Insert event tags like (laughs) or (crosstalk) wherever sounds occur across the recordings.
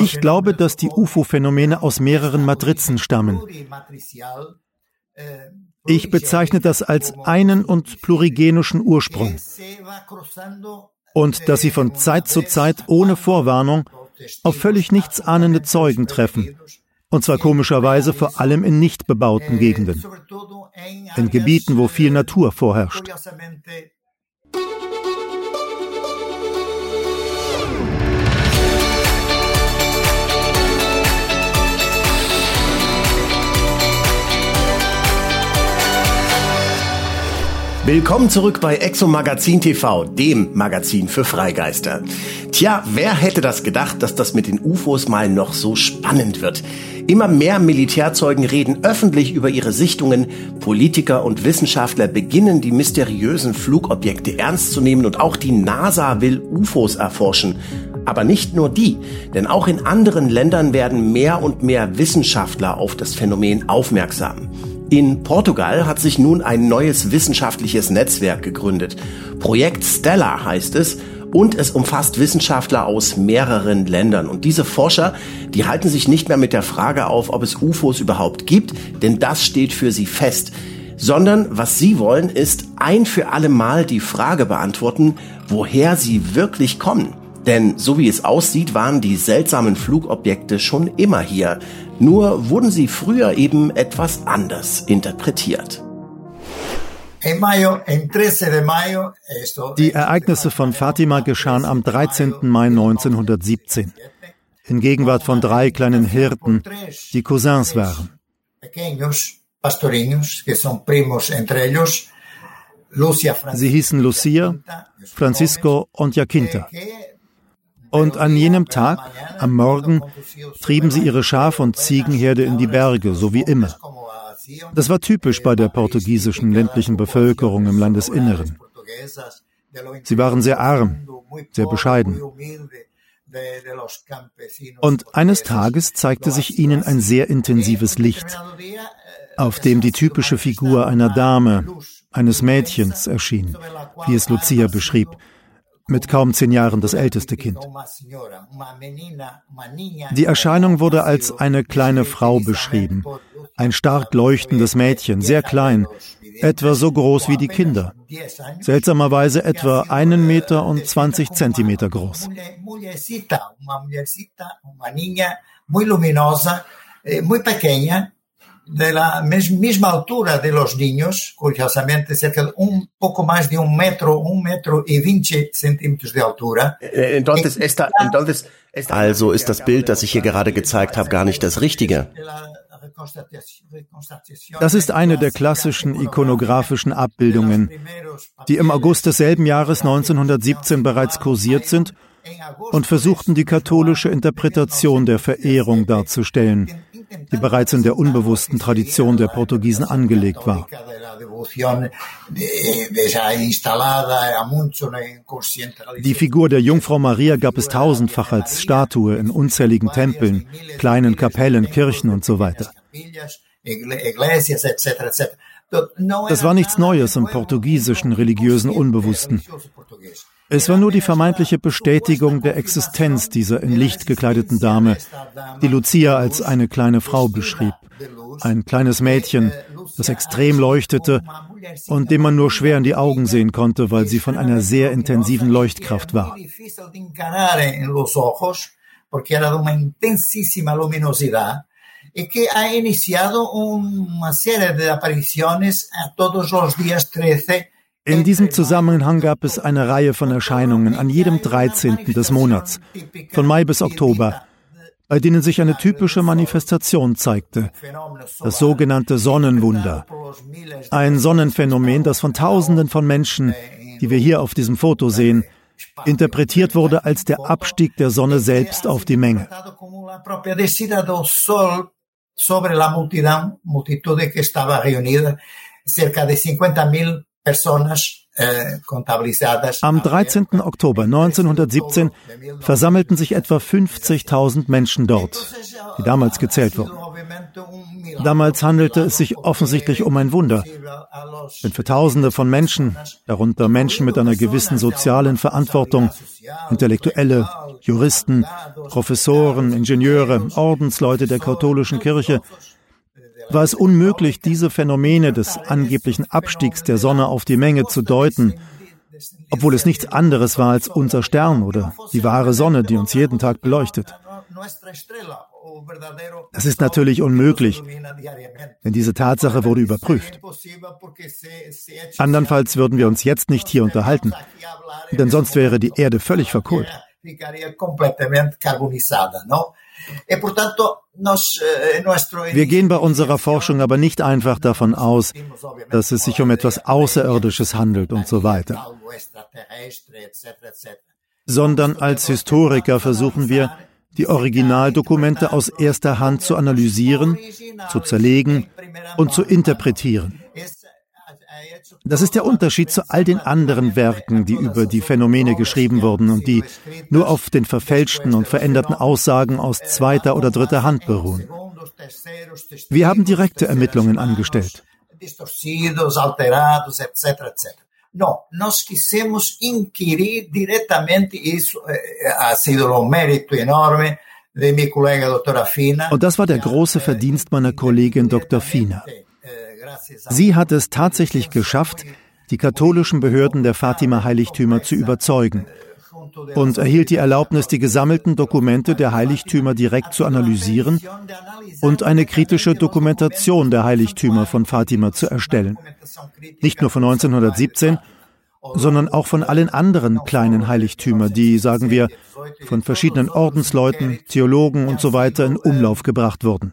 Ich glaube, dass die UFO-Phänomene aus mehreren Matrizen stammen. Ich bezeichne das als einen und plurigenischen Ursprung. Und dass sie von Zeit zu Zeit ohne Vorwarnung auf völlig nichtsahnende Zeugen treffen. Und zwar komischerweise vor allem in nicht bebauten Gegenden. In Gebieten, wo viel Natur vorherrscht. Willkommen zurück bei Exo Magazin TV, dem Magazin für Freigeister. Tja, wer hätte das gedacht, dass das mit den UFOs mal noch so spannend wird? Immer mehr Militärzeugen reden öffentlich über ihre Sichtungen. Politiker und Wissenschaftler beginnen die mysteriösen Flugobjekte ernst zu nehmen und auch die NASA will UFOs erforschen. Aber nicht nur die, denn auch in anderen Ländern werden mehr und mehr Wissenschaftler auf das Phänomen aufmerksam. In Portugal hat sich nun ein neues wissenschaftliches Netzwerk gegründet. Projekt Stella heißt es und es umfasst Wissenschaftler aus mehreren Ländern. Und diese Forscher, die halten sich nicht mehr mit der Frage auf, ob es UFOs überhaupt gibt, denn das steht für sie fest. Sondern was sie wollen, ist ein für alle Mal die Frage beantworten, woher sie wirklich kommen. Denn so wie es aussieht, waren die seltsamen Flugobjekte schon immer hier. Nur wurden sie früher eben etwas anders interpretiert. Die Ereignisse von Fatima geschahen am 13. Mai 1917 in Gegenwart von drei kleinen Hirten, die Cousins waren. Sie hießen Lucia, Francisco und Jacinta. Und an jenem Tag, am Morgen, trieben sie ihre Schaf- und Ziegenherde in die Berge, so wie immer. Das war typisch bei der portugiesischen ländlichen Bevölkerung im Landesinneren. Sie waren sehr arm, sehr bescheiden. Und eines Tages zeigte sich ihnen ein sehr intensives Licht, auf dem die typische Figur einer Dame, eines Mädchens erschien, wie es Lucia beschrieb, mit kaum zehn Jahren das älteste Kind. Die Erscheinung wurde als eine kleine Frau beschrieben, ein stark leuchtendes Mädchen, sehr klein, etwa so groß wie die Kinder, seltsamerweise etwa einen Meter und zwanzig Zentimeter groß. De la misma altura de los niños, curiosamente cerca de un poco más de un metro, un metro y veinte centímetros de altura. Eh, entonces, esta, entonces, esta also ist das Bild, das ich hier gerade gezeigt habe, gar nicht das Richtige. Das ist eine der klassischen ikonografischen Abbildungen, die im August desselben Jahres 1917 bereits kursiert sind und versuchten die katholische Interpretation der Verehrung darzustellen, die bereits in der unbewussten Tradition der Portugiesen angelegt war. Die Figur der Jungfrau Maria gab es tausendfach als Statue in unzähligen Tempeln, kleinen Kapellen, Kirchen und so weiter. Das war nichts Neues im portugiesischen religiösen Unbewussten. Es war nur die vermeintliche Bestätigung der Existenz dieser in Licht gekleideten Dame, die Lucia als eine kleine Frau beschrieb. Ein kleines Mädchen, das extrem leuchtete und dem man nur schwer in die Augen sehen konnte, weil sie von einer sehr intensiven Leuchtkraft war. y que ha iniciado una serie de apariciones a todos los días 13 in diesem Zusammenhang gab es eine Reihe von Erscheinungen an jedem 13. des Monats, von Mai bis Oktober, bei denen sich eine typische Manifestation zeigte, das sogenannte Sonnenwunder. Ein Sonnenphänomen, das von Tausenden von Menschen, die wir hier auf diesem Foto sehen, interpretiert wurde als der Abstieg der Sonne selbst auf die Menge. sobre la multitud, multitud que estaba reunida, cerca de 50.000 äh, Am 13. Oktober 1917 versammelten sich etwa 50.000 Menschen dort, die damals gezählt wurden. Damals handelte es sich offensichtlich um ein Wunder. Wenn für Tausende von Menschen, darunter Menschen mit einer gewissen sozialen Verantwortung, Intellektuelle, Juristen, Professoren, Ingenieure, Ordensleute der katholischen Kirche, war es unmöglich, diese Phänomene des angeblichen Abstiegs der Sonne auf die Menge zu deuten, obwohl es nichts anderes war als unser Stern oder die wahre Sonne, die uns jeden Tag beleuchtet. Das ist natürlich unmöglich, denn diese Tatsache wurde überprüft. Andernfalls würden wir uns jetzt nicht hier unterhalten, denn sonst wäre die Erde völlig verkohlt. E eh, Wir gehen bei unserer Forschung aber nicht einfach davon aus, dass es sich um etwas Außerirdisches handelt und so weiter, sondern als Historiker versuchen wir, die Originaldokumente aus erster Hand zu analysieren, zu zerlegen und zu interpretieren. Das ist der Unterschied zu all den anderen Werken, die über die Phänomene geschrieben wurden und die nur auf den verfälschten und veränderten Aussagen aus zweiter oder dritter Hand beruhen. Wir haben direkte Ermittlungen angestellt. No, nós quisemos inquirir diretamente isso, eh, ha sido un merito enorme de mi colega Dr. Fina. Und das war der große Verdienst meiner Kollegin Dr. Fina. Sie hat es tatsächlich geschafft, die katholischen Behörden der Fatima-Heiligtümer zu überzeugen und erhielt die Erlaubnis, die gesammelten Dokumente der Heiligtümer direkt zu analysieren und eine kritische Dokumentation der Heiligtümer von Fatima zu erstellen. Nicht nur von 1917, sondern auch von allen anderen kleinen Heiligtümern, die, sagen wir, von verschiedenen Ordensleuten, Theologen und so weiter in Umlauf gebracht wurden.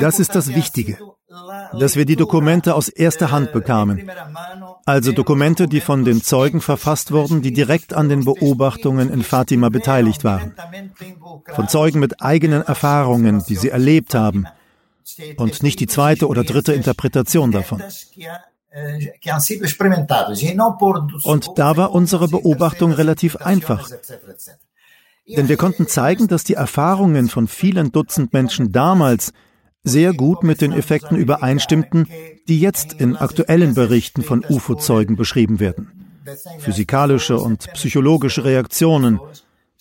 Das ist das Wichtige dass wir die Dokumente aus erster Hand bekamen. Also Dokumente, die von den Zeugen verfasst wurden, die direkt an den Beobachtungen in Fatima beteiligt waren. Von Zeugen mit eigenen Erfahrungen, die sie erlebt haben. Und nicht die zweite oder dritte Interpretation davon. Und da war unsere Beobachtung relativ einfach. Denn wir konnten zeigen, dass die Erfahrungen von vielen Dutzend Menschen damals sehr gut mit den Effekten übereinstimmten, die jetzt in aktuellen Berichten von UFO-Zeugen beschrieben werden. Physikalische und psychologische Reaktionen,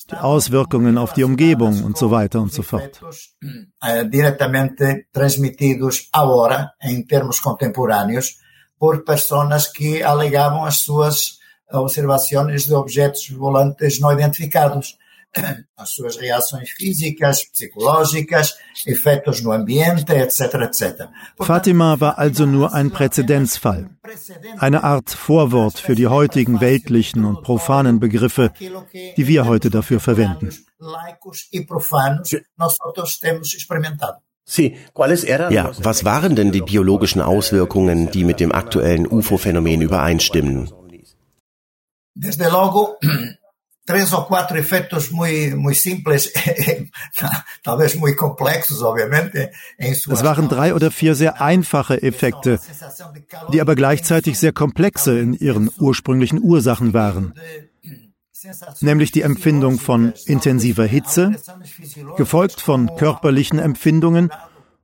die Auswirkungen auf die Umgebung und so weiter und so fort. Direttamente transmitidos agora em termos contemporâneos por personas que alegavam as suas observações de objetos volantes não identificados (clears throat) as suas reações físicas, psicológicas, Effekte no ambiente, etc., etc. Fatima war also nur ein Präzedenzfall, eine Art Vorwort für die heutigen weltlichen und profanen Begriffe, die wir heute dafür verwenden. Ja, was waren denn die biologischen Auswirkungen, die mit dem aktuellen UFO-Phänomen übereinstimmen? Desde (clears throat) tres simples, (laughs) complexos, obviamente. Es waren drei oder vier sehr einfache Effekte, die aber gleichzeitig sehr komplexe in ihren ursprünglichen Ursachen waren. Nämlich die Empfindung von intensiver Hitze, gefolgt von körperlichen Empfindungen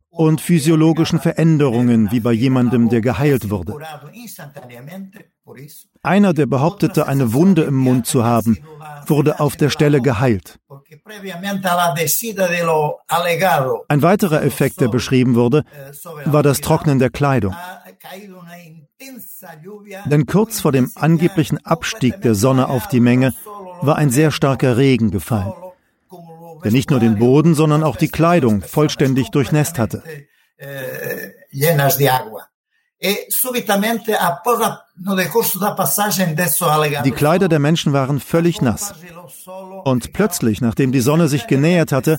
und physiologischen Veränderungen, wie bei jemandem, der geheilt wurde. Einer, der behauptete, eine Wunde im Mund zu haben, wurde auf der Stelle geheilt. Ein weiterer Effekt, der beschrieben wurde, war das Trocknen der Kleidung. Denn kurz vor dem angeblichen Abstieg der Sonne auf die Menge war ein sehr starker Regen gefallen, der nicht nur den Boden, sondern auch die Kleidung vollständig durchnässt hatte. Die Kleider der Menschen waren völlig nass. Und plötzlich, nachdem die Sonne sich genähert hatte,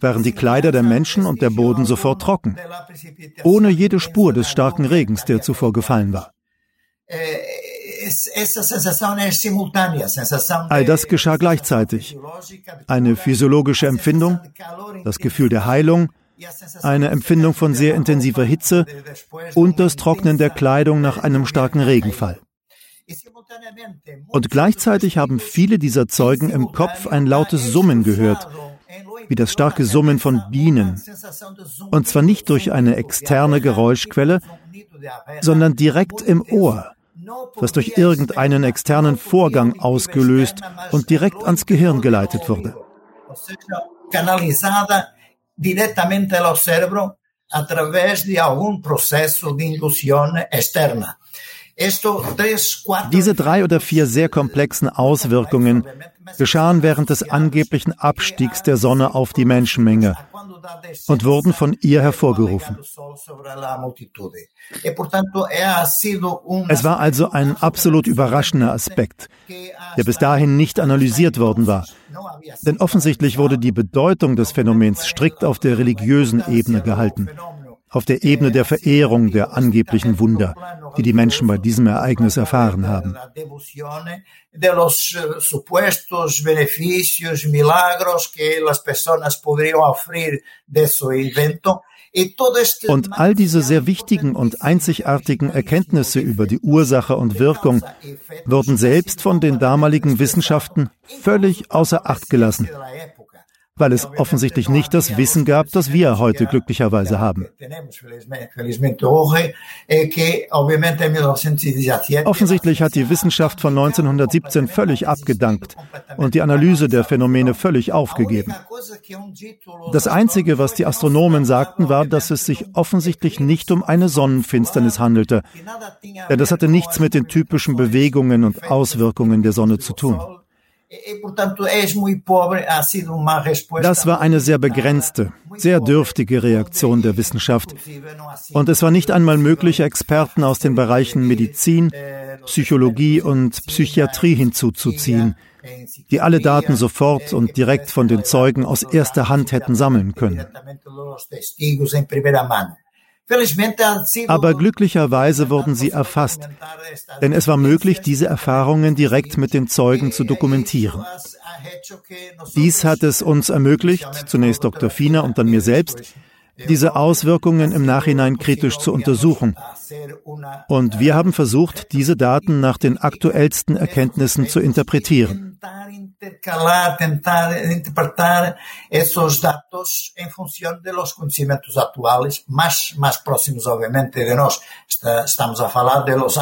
waren die Kleider der Menschen und der Boden sofort trocken, ohne jede Spur des starken Regens, der zuvor gefallen war. All das geschah gleichzeitig. Eine physiologische Empfindung, das Gefühl der Heilung, eine Empfindung von sehr intensiver Hitze und das Trocknen der Kleidung nach einem starken Regenfall. Und gleichzeitig haben viele dieser Zeugen im Kopf ein lautes Summen gehört, wie das starke Summen von Bienen. Und zwar nicht durch eine externe Geräuschquelle, sondern direkt im Ohr, das durch irgendeinen externen Vorgang ausgelöst und direkt ans Gehirn geleitet wurde. direttamente ao cérebro através de algum processo de indução externa. Diese drei oder vier sehr komplexen Auswirkungen geschahen während des angeblichen Abstiegs der Sonne auf die Menschenmenge und wurden von ihr hervorgerufen. Es war also ein absolut überraschender Aspekt, der bis dahin nicht analysiert worden war. Denn offensichtlich wurde die Bedeutung des Phänomens strikt auf der religiösen Ebene gehalten auf der Ebene der Verehrung der angeblichen Wunder, die die Menschen bei diesem Ereignis erfahren haben. Und all diese sehr wichtigen und einzigartigen Erkenntnisse über die Ursache und Wirkung wurden selbst von den damaligen Wissenschaften völlig außer Acht gelassen weil es offensichtlich nicht das Wissen gab, das wir heute glücklicherweise haben. Offensichtlich hat die Wissenschaft von 1917 völlig abgedankt und die Analyse der Phänomene völlig aufgegeben. Das Einzige, was die Astronomen sagten, war, dass es sich offensichtlich nicht um eine Sonnenfinsternis handelte, denn das hatte nichts mit den typischen Bewegungen und Auswirkungen der Sonne zu tun. Das war eine sehr begrenzte, sehr dürftige Reaktion der Wissenschaft. Und es war nicht einmal möglich, Experten aus den Bereichen Medizin, Psychologie und Psychiatrie hinzuzuziehen, die alle Daten sofort und direkt von den Zeugen aus erster Hand hätten sammeln können. Aber glücklicherweise wurden sie erfasst, denn es war möglich, diese Erfahrungen direkt mit den Zeugen zu dokumentieren. Dies hat es uns ermöglicht, zunächst Dr. Fiener und dann mir selbst, diese Auswirkungen im Nachhinein kritisch zu untersuchen. Und wir haben versucht, diese Daten nach den aktuellsten Erkenntnissen zu interpretieren.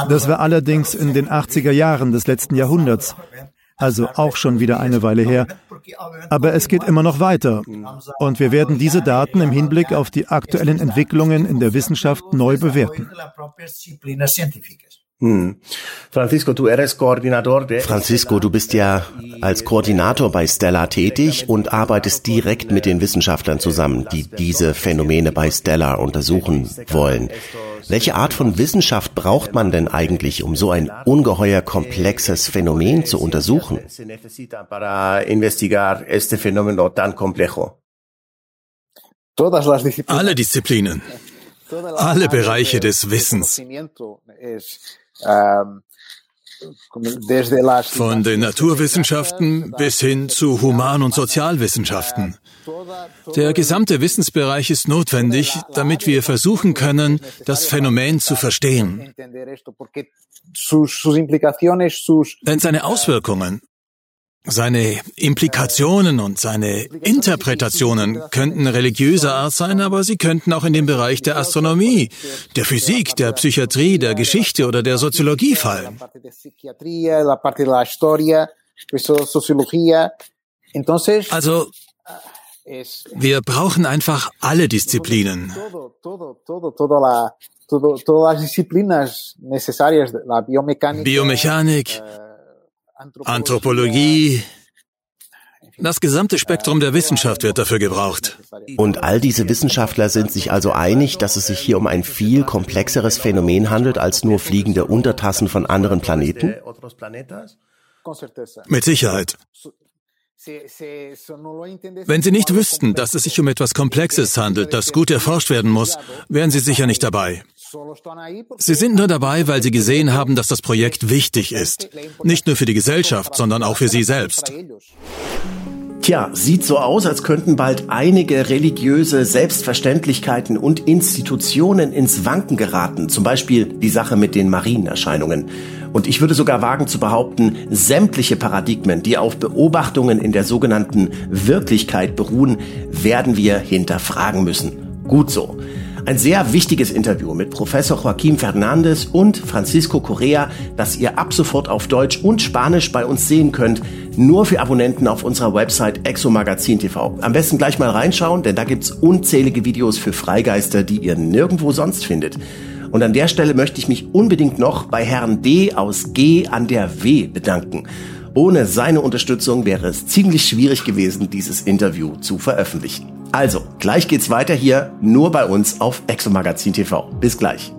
Das war allerdings in den 80er Jahren des letzten Jahrhunderts also auch schon wieder eine Weile her. Aber es geht immer noch weiter. Und wir werden diese Daten im Hinblick auf die aktuellen Entwicklungen in der Wissenschaft neu bewerten. Hm. Francisco, du eres Koordinator Francisco, du bist ja als Koordinator bei Stella tätig und arbeitest direkt mit den Wissenschaftlern zusammen, die diese Phänomene bei Stella untersuchen wollen. Welche Art von Wissenschaft braucht man denn eigentlich, um so ein ungeheuer komplexes Phänomen zu untersuchen? Alle Disziplinen, alle Bereiche des Wissens. Ähm, Von den Naturwissenschaften bis hin zu Human- und Sozialwissenschaften. Der gesamte Wissensbereich ist notwendig, damit wir versuchen können, das Phänomen zu verstehen. Denn seine Auswirkungen seine Implikationen und seine Interpretationen könnten religiöser Art sein, aber sie könnten auch in den Bereich der Astronomie, der Physik, der Psychiatrie, der Geschichte oder der Soziologie fallen. Also, wir brauchen einfach alle Disziplinen. Biomechanik, Anthropologie, das gesamte Spektrum der Wissenschaft wird dafür gebraucht. Und all diese Wissenschaftler sind sich also einig, dass es sich hier um ein viel komplexeres Phänomen handelt als nur fliegende Untertassen von anderen Planeten? Mit Sicherheit. Wenn Sie nicht wüssten, dass es sich um etwas Komplexes handelt, das gut erforscht werden muss, wären Sie sicher nicht dabei. Sie sind nur dabei, weil Sie gesehen haben, dass das Projekt wichtig ist. Nicht nur für die Gesellschaft, sondern auch für Sie selbst. Tja, sieht so aus, als könnten bald einige religiöse Selbstverständlichkeiten und Institutionen ins Wanken geraten. Zum Beispiel die Sache mit den Marienerscheinungen. Und ich würde sogar wagen zu behaupten, sämtliche Paradigmen, die auf Beobachtungen in der sogenannten Wirklichkeit beruhen, werden wir hinterfragen müssen. Gut so. Ein sehr wichtiges Interview mit Professor Joaquim Fernandez und Francisco Correa, das ihr ab sofort auf Deutsch und Spanisch bei uns sehen könnt, nur für Abonnenten auf unserer Website Exomagazin TV. Am besten gleich mal reinschauen, denn da gibt's unzählige Videos für Freigeister, die ihr nirgendwo sonst findet. Und an der Stelle möchte ich mich unbedingt noch bei Herrn D aus G an der W bedanken. Ohne seine Unterstützung wäre es ziemlich schwierig gewesen, dieses Interview zu veröffentlichen. Also, gleich geht's weiter hier, nur bei uns auf Exomagazin TV. Bis gleich.